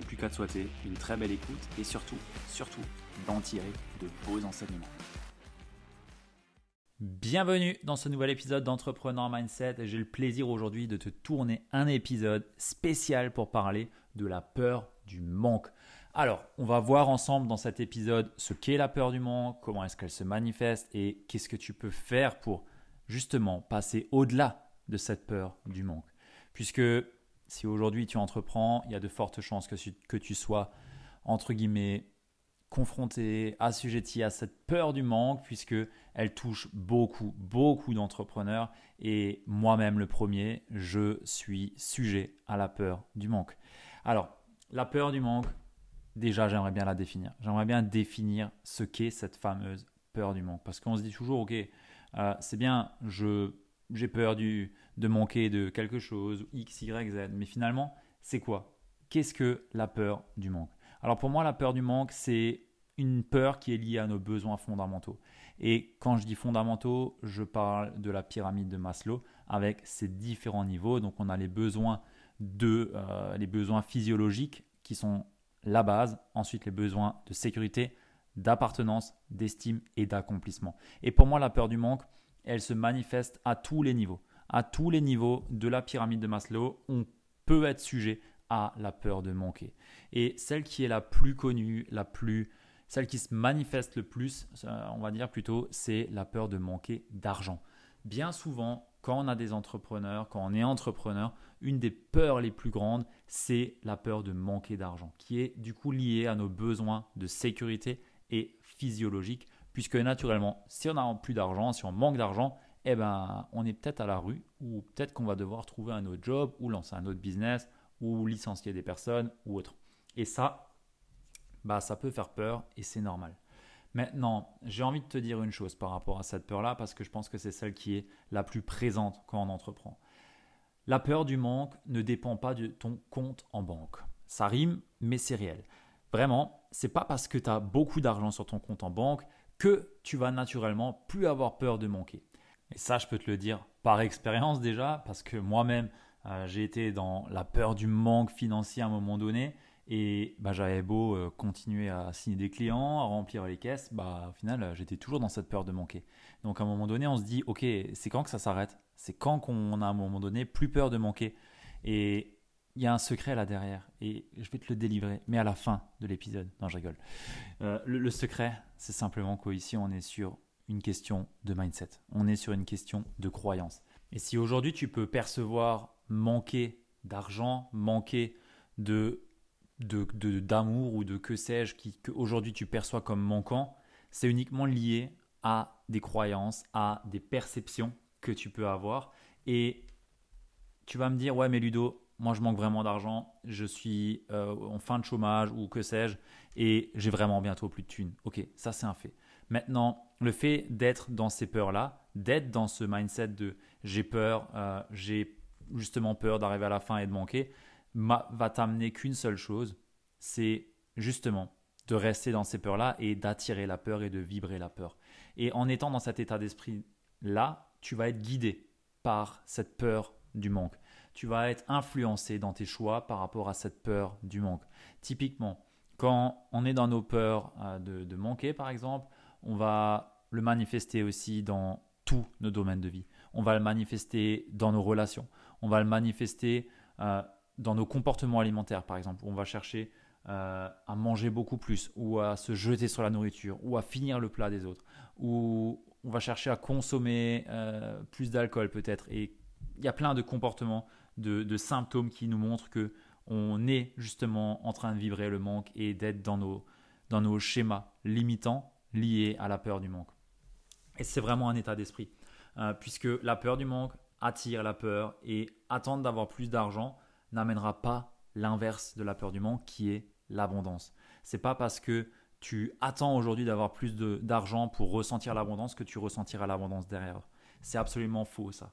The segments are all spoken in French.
plus qu'à te souhaiter une très belle écoute et surtout, surtout, d'en tirer de beaux enseignements. Bienvenue dans ce nouvel épisode d'Entrepreneur Mindset. J'ai le plaisir aujourd'hui de te tourner un épisode spécial pour parler de la peur du manque. Alors, on va voir ensemble dans cet épisode ce qu'est la peur du manque, comment est-ce qu'elle se manifeste et qu'est-ce que tu peux faire pour justement passer au-delà de cette peur du manque. Puisque si aujourd'hui tu entreprends, il y a de fortes chances que, tu sois, entre guillemets, confronté, assujetti à cette peur du manque, puisque elle touche beaucoup, beaucoup d'entrepreneurs. Et moi-même, le premier, je suis sujet à la peur du manque. Alors, la peur du manque, déjà, j'aimerais bien la définir. J'aimerais bien définir ce qu'est cette fameuse peur du manque. Parce qu'on se dit toujours, ok, euh, c'est bien, j'ai peur du, de manquer de quelque chose, X, Y, Z. Mais finalement, c'est quoi? Qu'est-ce que la peur du manque? Alors pour moi, la peur du manque, c'est une peur qui est liée à nos besoins fondamentaux. Et quand je dis fondamentaux, je parle de la pyramide de Maslow avec ses différents niveaux. Donc on a les besoins de euh, les besoins physiologiques qui sont la base, ensuite les besoins de sécurité, d'appartenance, d'estime et d'accomplissement. Et pour moi, la peur du manque, elle se manifeste à tous les niveaux. À tous les niveaux de la pyramide de Maslow, on peut être sujet à la peur de manquer. Et celle qui est la plus connue, la plus, celle qui se manifeste le plus, on va dire plutôt, c'est la peur de manquer d'argent. Bien souvent, quand on a des entrepreneurs, quand on est entrepreneur, une des peurs les plus grandes, c'est la peur de manquer d'argent, qui est du coup liée à nos besoins de sécurité et physiologique, puisque naturellement, si on n'a plus d'argent, si on manque d'argent, eh ben, on est peut-être à la rue, ou peut-être qu'on va devoir trouver un autre job, ou lancer un autre business, ou licencier des personnes ou autre. Et ça, bah, ça peut faire peur et c'est normal. Maintenant, j'ai envie de te dire une chose par rapport à cette peur-là, parce que je pense que c'est celle qui est la plus présente quand on entreprend. La peur du manque ne dépend pas de ton compte en banque. Ça rime, mais c'est réel. Vraiment, c'est pas parce que tu as beaucoup d'argent sur ton compte en banque que tu vas naturellement plus avoir peur de manquer. Et ça, je peux te le dire par expérience déjà, parce que moi-même, euh, j'ai été dans la peur du manque financier à un moment donné. Et bah, j'avais beau euh, continuer à signer des clients, à remplir les caisses, bah, au final, euh, j'étais toujours dans cette peur de manquer. Donc à un moment donné, on se dit, ok, c'est quand que ça s'arrête? C'est quand qu'on a à un moment donné plus peur de manquer? Et il y a un secret là derrière, et je vais te le délivrer, mais à la fin de l'épisode. Non, je rigole. le, le, secret, c'est simplement qu'ici, on est sur une question de mindset. On est sur une question de croyance. Et si aujourd'hui, tu peux percevoir manquer d'argent, manquer de d'amour ou de que sais-je qu'aujourd'hui tu perçois comme manquant, c'est uniquement lié à des croyances, à des perceptions que tu peux avoir. Et tu vas me dire, ouais mais Ludo, moi je manque vraiment d'argent, je suis euh, en fin de chômage ou que sais-je, et j'ai vraiment bientôt plus de thunes. Ok, ça c'est un fait. Maintenant, le fait d'être dans ces peurs-là, d'être dans ce mindset de j'ai peur, euh, j'ai justement peur d'arriver à la fin et de manquer, va t'amener qu'une seule chose, c'est justement de rester dans ces peurs-là et d'attirer la peur et de vibrer la peur. Et en étant dans cet état d'esprit-là, tu vas être guidé par cette peur du manque. Tu vas être influencé dans tes choix par rapport à cette peur du manque. Typiquement, quand on est dans nos peurs euh, de, manquer, par exemple, on va le manifester aussi dans tous nos domaines de vie. On va le manifester dans nos relations. On va le manifester euh, dans nos comportements alimentaires, par exemple. On va chercher euh, à manger beaucoup plus, ou à se jeter sur la nourriture, ou à finir le plat des autres, ou on va chercher à consommer plus d'alcool peut-être. Et il y a plein de comportements, de symptômes qui nous montrent que on est justement en train de vibrer le manque et d'être dans nos, dans nos schémas limitants liés à la peur du manque. Et c'est vraiment un état d'esprit, euh, puisque la peur du manque attire la peur et attendre d'avoir plus d'argent n'amènera pas l'inverse de la peur du manque qui est l'abondance. C'est pas parce que tu attends aujourd'hui d'avoir plus d'argent pour ressentir l'abondance que tu ressentiras l'abondance derrière. C'est absolument faux ça.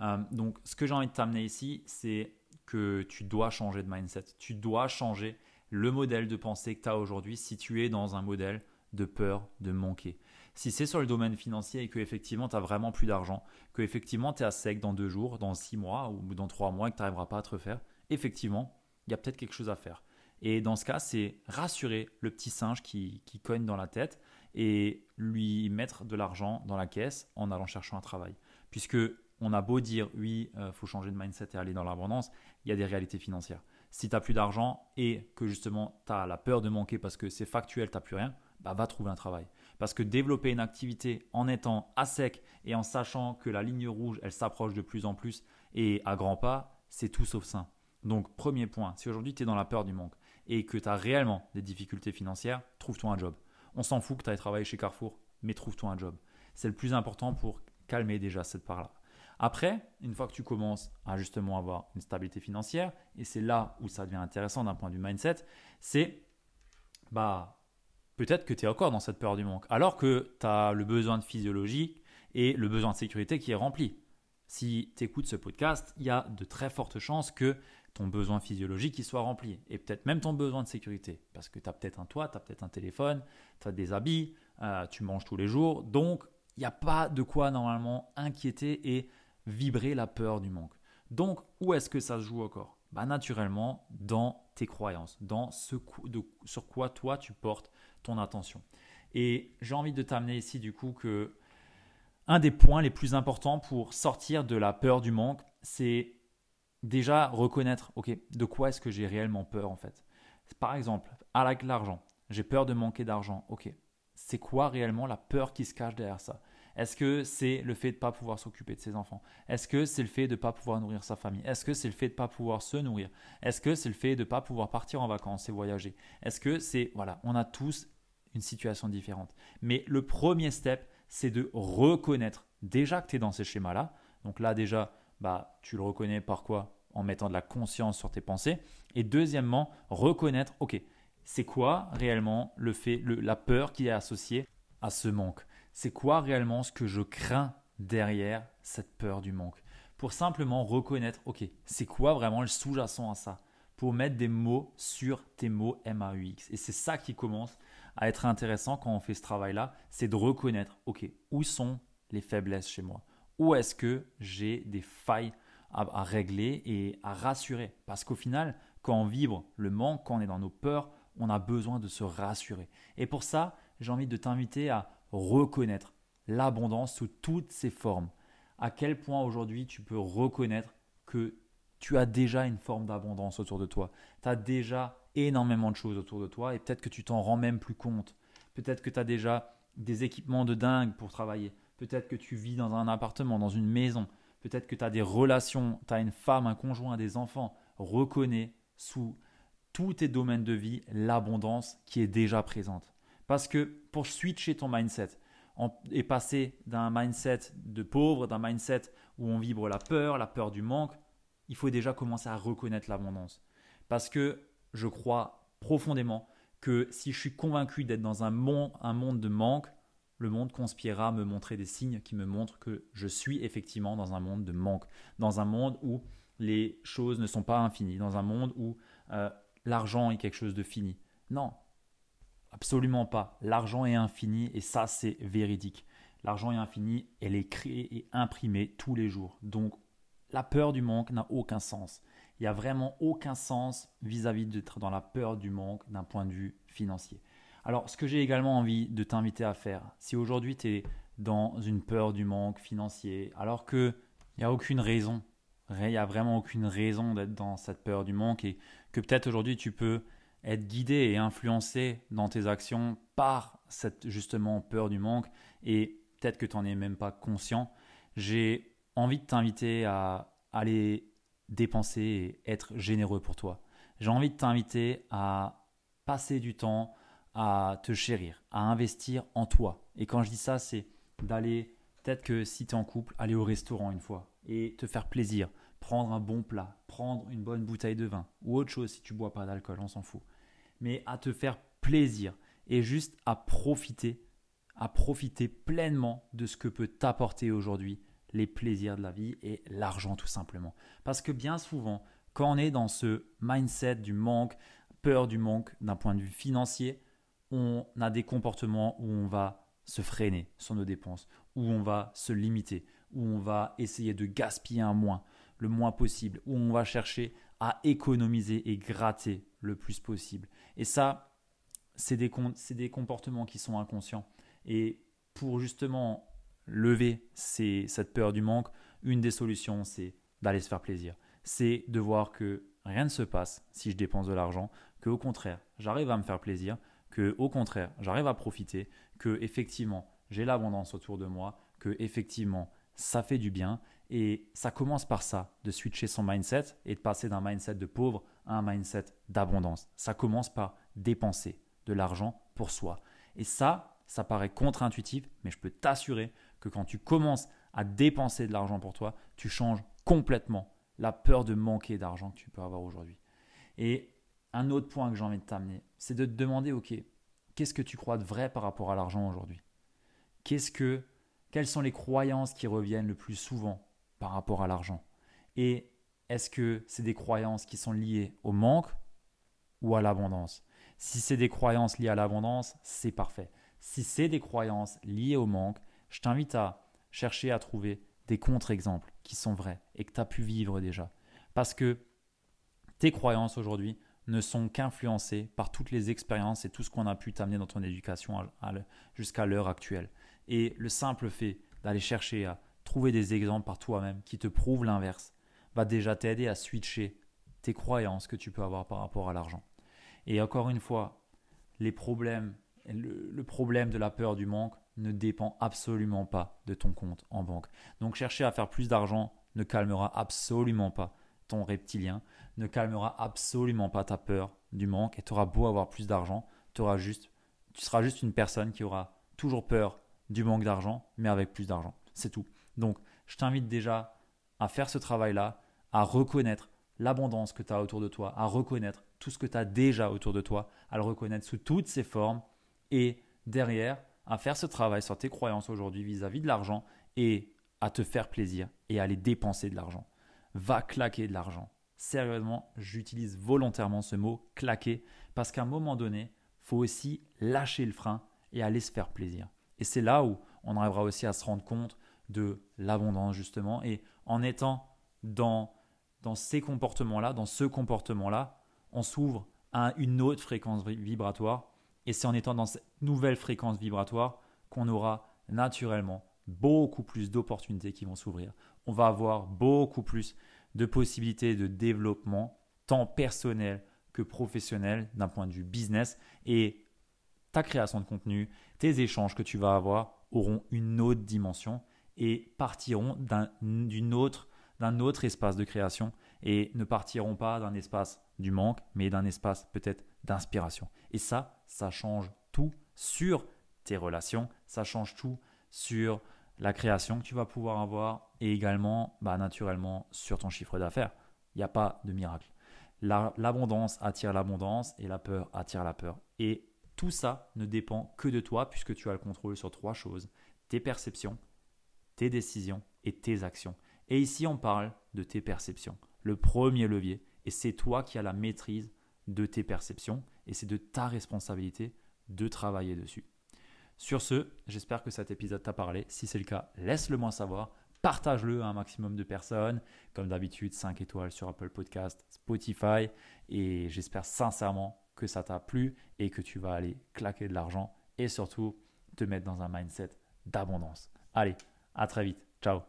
Euh, donc ce que j'ai envie de t'amener ici, c'est que tu dois changer de mindset. Tu dois changer le modèle de pensée que tu as aujourd'hui si tu es dans un modèle de peur de manquer. Si c'est sur le domaine financier et que effectivement tu as vraiment plus d'argent, que effectivement tu es à sec dans deux jours, dans six mois ou dans trois mois et que tu n'arriveras pas à te refaire, effectivement, il y a peut-être quelque chose à faire. Et dans ce cas, c'est rassurer le petit singe qui, qui cogne dans la tête et lui mettre de l'argent dans la caisse en allant chercher un travail. Puisque on a beau dire oui, il euh, faut changer de mindset et aller dans l'abondance, il y a des réalités financières. Si tu n'as plus d'argent et que justement tu as la peur de manquer parce que c'est factuel, tu n'as plus rien, bah, va trouver un travail. Parce que développer une activité en étant à sec et en sachant que la ligne rouge, elle s'approche de plus en plus et à grands pas, c'est tout sauf sain. Donc premier point, si aujourd'hui tu es dans la peur du manque et que tu as réellement des difficultés financières, trouve-toi un job. On s'en fout que tu ailles travailler chez Carrefour, mais trouve-toi un job. C'est le plus important pour calmer déjà cette part-là. Après, une fois que tu commences à justement avoir une stabilité financière, et c'est là où ça devient intéressant d'un point de vue mindset, c'est bah peut-être que tu es encore dans cette peur du manque, alors que tu as le besoin de physiologie et le besoin de sécurité qui est rempli. Si tu écoutes ce podcast, il y a de très fortes chances que ton besoin physiologique y soit rempli, et peut-être même ton besoin de sécurité, parce que tu as peut-être un toit, tu as peut-être un téléphone, tu as des habits, euh, tu manges tous les jours, donc il n'y a pas de quoi normalement inquiéter et vibrer la peur du manque. Donc, où est-ce que ça se joue encore? Bah, Naturellement, dans tes croyances, dans ce sur quoi toi tu portes ton attention. Et j'ai envie de t'amener ici du coup que un des points les plus importants pour sortir de la peur du manque, c'est déjà reconnaître, ok, de quoi est-ce que j'ai réellement peur en fait. Par exemple, avec l'argent, j'ai peur de manquer d'argent, ok. C'est quoi réellement la peur qui se cache derrière ça? Est-ce que c'est le fait de ne pas pouvoir s'occuper de ses enfants? Est-ce que c'est le fait de ne pas pouvoir nourrir sa famille? Est-ce que c'est le fait de ne pas pouvoir se nourrir? Est-ce que c'est le fait de ne pas pouvoir partir en vacances et voyager? Est-ce que c'est... Voilà, on a tous une situation différente. Mais le premier step, c'est de reconnaître déjà que tu es dans ces schémas-là. Donc là déjà, bah, tu le reconnais par quoi? En mettant de la conscience sur tes pensées. Et deuxièmement, reconnaître, ok, c'est quoi réellement le fait, la peur qui est associée à ce manque? C'est quoi réellement ce que je crains derrière cette peur du manque? Pour simplement reconnaître, ok, c'est quoi vraiment le sous-jacent à ça? Pour mettre des mots sur tes mots MAUX. Et c'est ça qui commence à être intéressant quand on fait ce travail-là, c'est de reconnaître, ok, où sont les faiblesses chez moi? Où est-ce que j'ai des failles à, à régler et à rassurer? Parce qu'au final, quand on vibre le manque, quand on est dans nos peurs, on a besoin de se rassurer. Et pour ça, j'ai envie de t'inviter à reconnaître l'abondance sous toutes ses formes. À quel point aujourd'hui tu peux reconnaître que tu as déjà une forme d'abondance autour de toi. Tu as déjà énormément de choses autour de toi et peut-être que tu t'en rends même plus compte. Peut-être que tu as déjà des équipements de dingue pour travailler. Peut-être que tu vis dans un appartement, dans une maison. Peut-être que tu as des relations, tu as une femme, un conjoint, des enfants. Reconnais sous tous tes domaines de vie l'abondance qui est déjà présente. Parce que pour switcher ton mindset et passer d'un mindset de pauvre, d'un mindset où on vibre la peur, la peur du manque, il faut déjà commencer à reconnaître l'abondance. Parce que je crois profondément que si je suis convaincu d'être dans un monde, de manque, le monde conspirera à me montrer des signes qui me montrent que je suis effectivement dans un monde de manque, dans un monde où les choses ne sont pas infinies, dans un monde où euh, l'argent est quelque chose de fini. Non, Absolument pas. L'argent est infini et ça, c'est véridique. L'argent est infini, elle est créée et imprimée tous les jours. Donc, la peur du manque n'a aucun sens. Il n'y a vraiment aucun sens vis-à-vis d'être dans la peur du manque d'un point de vue financier. Alors, ce que j'ai également envie de t'inviter à faire, si aujourd'hui tu es dans une peur du manque financier, alors qu'il n'y a aucune raison, il n'y a vraiment aucune raison d'être dans cette peur du manque et que peut-être aujourd'hui tu peux être guidé et influencé dans tes actions par cette justement peur du manque et peut-être que tu n'en es même pas conscient, j'ai envie de t'inviter à aller dépenser et être généreux pour toi. J'ai envie de t'inviter à passer du temps à te chérir, à investir en toi. Et quand je dis ça, c'est d'aller, peut-être que si tu es en couple, aller au restaurant une fois et te faire plaisir, prendre un bon plat, prendre une bonne bouteille de vin ou autre chose si tu bois pas d'alcool, on s'en fout. Mais à te faire plaisir et juste à profiter, à profiter pleinement de ce que peut t'apporter aujourd'hui les plaisirs de la vie et l'argent tout simplement. Parce que bien souvent, quand on est dans ce mindset du manque, peur du manque d'un point de vue financier, on a des comportements où on va se freiner sur nos dépenses, où on va se limiter, où on va essayer de gaspiller un moins, le moins possible, où on va chercher à économiser et gratter le plus possible. Et ça, c'est des, des comportements qui sont inconscients. Et pour justement lever cette peur du manque, une des solutions, c'est d'aller se faire plaisir. C'est de voir que rien ne se passe si je dépense de l'argent, que au contraire, j'arrive à me faire plaisir, que au contraire, j'arrive à profiter, que effectivement, j'ai l'abondance autour de moi, que effectivement, ça fait du bien et ça commence par ça, de switcher son mindset et de passer d'un mindset de pauvre à un mindset d'abondance. Ça commence par dépenser de l'argent pour soi. Et ça, ça paraît contre-intuitif, mais je peux t'assurer que quand tu commences à dépenser de l'argent pour toi, tu changes complètement la peur de manquer d'argent que tu peux avoir aujourd'hui. Et un autre point que j'ai envie de t'amener, c'est de te demander, ok, qu'est-ce que tu crois de vrai par rapport à l'argent aujourd'hui? Qu'est-ce que, quelles sont les croyances qui reviennent le plus souvent par rapport à l'argent Et est-ce que c'est des croyances qui sont liées au manque ou à l'abondance? Si c'est des croyances liées à l'abondance, c'est parfait. Si c'est des croyances liées au manque, je t'invite à chercher à trouver des contre-exemples qui sont vrais et que tu as pu vivre déjà. Parce que tes croyances aujourd'hui ne sont qu'influencées par toutes les expériences et tout ce qu'on a pu t'amener dans ton éducation jusqu'à l'heure actuelle. Et le simple fait d'aller chercher à trouver des exemples par toi-même qui te prouvent l'inverse va déjà t'aider à switcher tes croyances que tu peux avoir par rapport à l'argent. Et encore une fois, les problèmes, le problème de la peur du manque ne dépend absolument pas de ton compte en banque. Donc chercher à faire plus d'argent ne calmera absolument pas ton reptilien, ne calmera absolument pas ta peur du manque et tu auras beau avoir plus d'argent, juste tu seras juste une personne qui aura toujours peur du manque d'argent mais avec plus d'argent. C'est tout. Donc, je t'invite déjà à faire ce travail-là, à reconnaître l'abondance que tu as autour de toi, à reconnaître tout ce que tu as déjà autour de toi, à le reconnaître sous toutes ses formes et derrière, à faire ce travail sur tes croyances aujourd'hui vis-à-vis de l'argent et à te faire plaisir et à aller dépenser de l'argent. Va claquer de l'argent. Sérieusement, j'utilise volontairement ce mot claquer parce qu'à un moment donné, faut aussi lâcher le frein et aller se faire plaisir. Et c'est là où on arrivera aussi à se rendre compte de l'abondance justement et en étant dans dans ces comportements-là, dans ce comportement-là, on s'ouvre à une autre fréquence vibratoire et c'est en étant dans cette nouvelle fréquence vibratoire qu'on aura naturellement beaucoup plus d'opportunités qui vont s'ouvrir. On va avoir beaucoup plus de possibilités de développement, tant personnel que professionnel d'un point de vue business. Et ta création de contenu, tes échanges que tu vas avoir auront une autre dimension et partiront d'un autre, espace de création et ne partiront pas d'un espace du manque, mais d'un espace peut-être d'inspiration. Et ça, ça change tout sur tes relations, ça change tout sur la création que tu vas pouvoir avoir et également, bah, naturellement, sur ton chiffre d'affaires. Il n'y a pas de miracle. L'abondance attire l'abondance et la peur attire la peur. Et tout ça ne dépend que de toi puisque tu as le contrôle sur trois choses, tes perceptions, tes décisions et tes actions. Et ici, on parle de tes perceptions. Le premier levier, et c'est toi qui as la maîtrise de tes perceptions et c'est de ta responsabilité de travailler dessus. Sur ce, j'espère que cet épisode t'a parlé. Si c'est le cas, laisse-le moi savoir. Partage-le à un maximum de personnes. Comme d'habitude, 5 étoiles sur Apple Podcast, Spotify. Et j'espère sincèrement que ça t'a plu et que tu vas aller claquer de l'argent et surtout te mettre dans un mindset d'abondance. Allez, à très vite. Ciao